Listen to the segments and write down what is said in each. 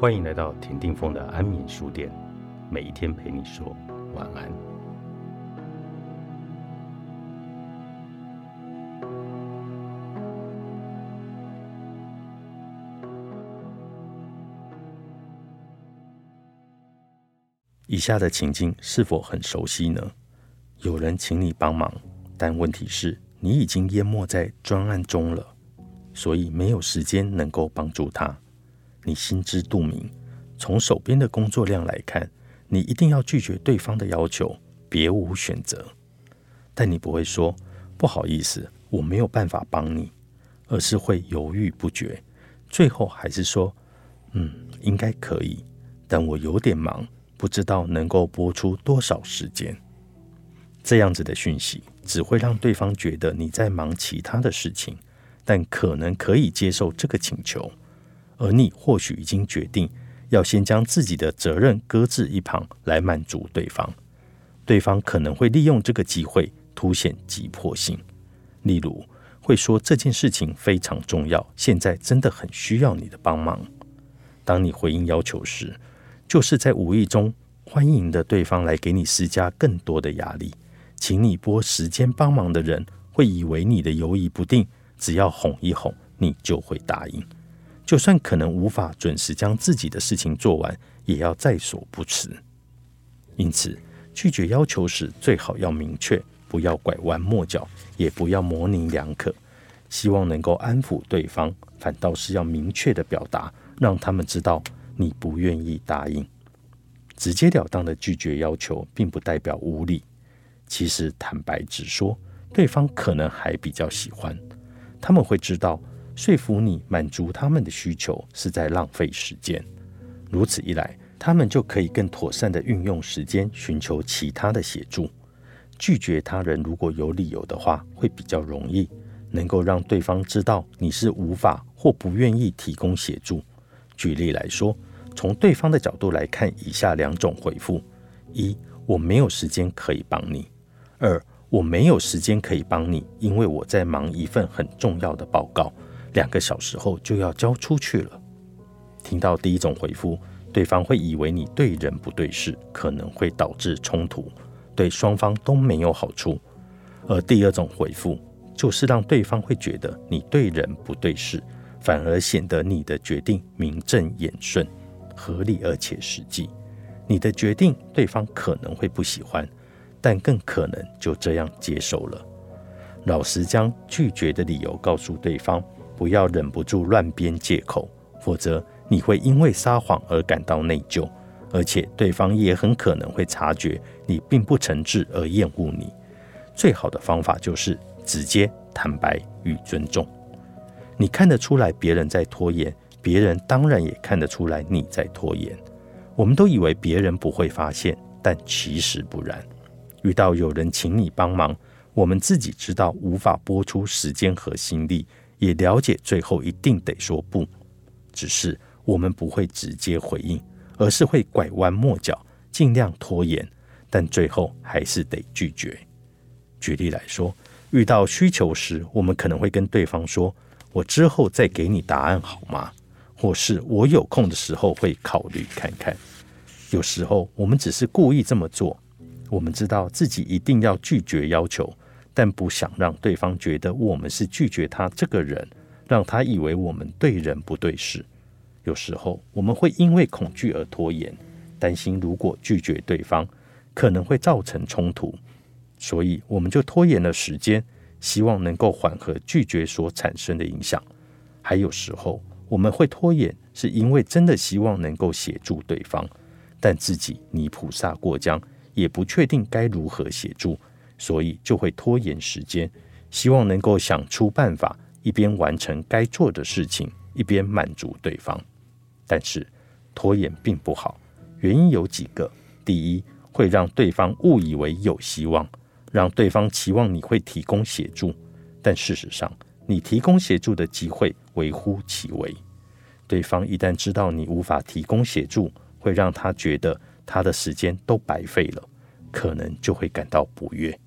欢迎来到田定峰的安眠书店，每一天陪你说晚安。以下的情境是否很熟悉呢？有人请你帮忙，但问题是，你已经淹没在专案中了，所以没有时间能够帮助他。你心知肚明，从手边的工作量来看，你一定要拒绝对方的要求，别无选择。但你不会说不好意思，我没有办法帮你，而是会犹豫不决，最后还是说，嗯，应该可以，但我有点忙，不知道能够播出多少时间。这样子的讯息只会让对方觉得你在忙其他的事情，但可能可以接受这个请求。而你或许已经决定要先将自己的责任搁置一旁，来满足对方。对方可能会利用这个机会凸显急迫性，例如会说这件事情非常重要，现在真的很需要你的帮忙。当你回应要求时，就是在无意中欢迎的对方来给你施加更多的压力。请你拨时间帮忙的人会以为你的犹疑不定，只要哄一哄，你就会答应。就算可能无法准时将自己的事情做完，也要在所不辞。因此，拒绝要求时最好要明确，不要拐弯抹角，也不要模棱两可。希望能够安抚对方，反倒是要明确的表达，让他们知道你不愿意答应。直截了当的拒绝要求，并不代表无理。其实，坦白直说，对方可能还比较喜欢，他们会知道。说服你满足他们的需求是在浪费时间，如此一来，他们就可以更妥善的运用时间寻求其他的协助。拒绝他人如果有理由的话，会比较容易，能够让对方知道你是无法或不愿意提供协助。举例来说，从对方的角度来看，以下两种回复：一，我没有时间可以帮你；二，我没有时间可以帮你，因为我在忙一份很重要的报告。两个小时后就要交出去了。听到第一种回复，对方会以为你对人不对事，可能会导致冲突，对双方都没有好处。而第二种回复，就是让对方会觉得你对人不对事，反而显得你的决定名正言顺、合理而且实际。你的决定对方可能会不喜欢，但更可能就这样接受了。老实将拒绝的理由告诉对方。不要忍不住乱编借口，否则你会因为撒谎而感到内疚，而且对方也很可能会察觉你并不诚挚而厌恶你。最好的方法就是直接、坦白与尊重。你看得出来别人在拖延，别人当然也看得出来你在拖延。我们都以为别人不会发现，但其实不然。遇到有人请你帮忙，我们自己知道无法拨出时间和心力。也了解，最后一定得说不，只是我们不会直接回应，而是会拐弯抹角，尽量拖延，但最后还是得拒绝。举例来说，遇到需求时，我们可能会跟对方说：“我之后再给你答案好吗？”或是我有空的时候会考虑看看。有时候我们只是故意这么做，我们知道自己一定要拒绝要求。但不想让对方觉得我们是拒绝他这个人，让他以为我们对人不对事。有时候我们会因为恐惧而拖延，担心如果拒绝对方可能会造成冲突，所以我们就拖延了时间，希望能够缓和拒绝所产生的影响。还有时候我们会拖延，是因为真的希望能够协助对方，但自己泥菩萨过江，也不确定该如何协助。所以就会拖延时间，希望能够想出办法，一边完成该做的事情，一边满足对方。但是拖延并不好，原因有几个：第一，会让对方误以为有希望，让对方期望你会提供协助，但事实上你提供协助的机会微乎其微。对方一旦知道你无法提供协助，会让他觉得他的时间都白费了，可能就会感到不悦。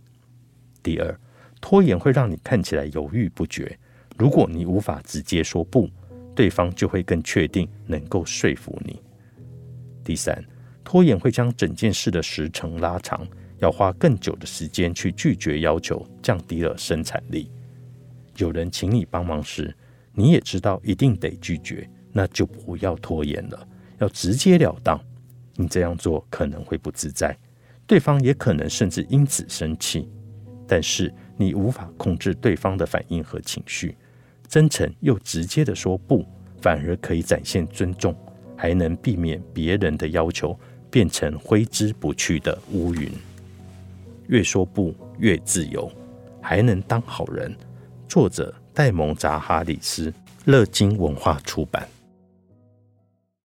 第二，拖延会让你看起来犹豫不决。如果你无法直接说不，对方就会更确定能够说服你。第三，拖延会将整件事的时程拉长，要花更久的时间去拒绝要求，降低了生产力。有人请你帮忙时，你也知道一定得拒绝，那就不要拖延了，要直截了当。你这样做可能会不自在，对方也可能甚至因此生气。但是你无法控制对方的反应和情绪，真诚又直接的说不，反而可以展现尊重，还能避免别人的要求变成挥之不去的乌云。越说不越自由，还能当好人。作者戴蒙扎哈里斯，乐金文化出版。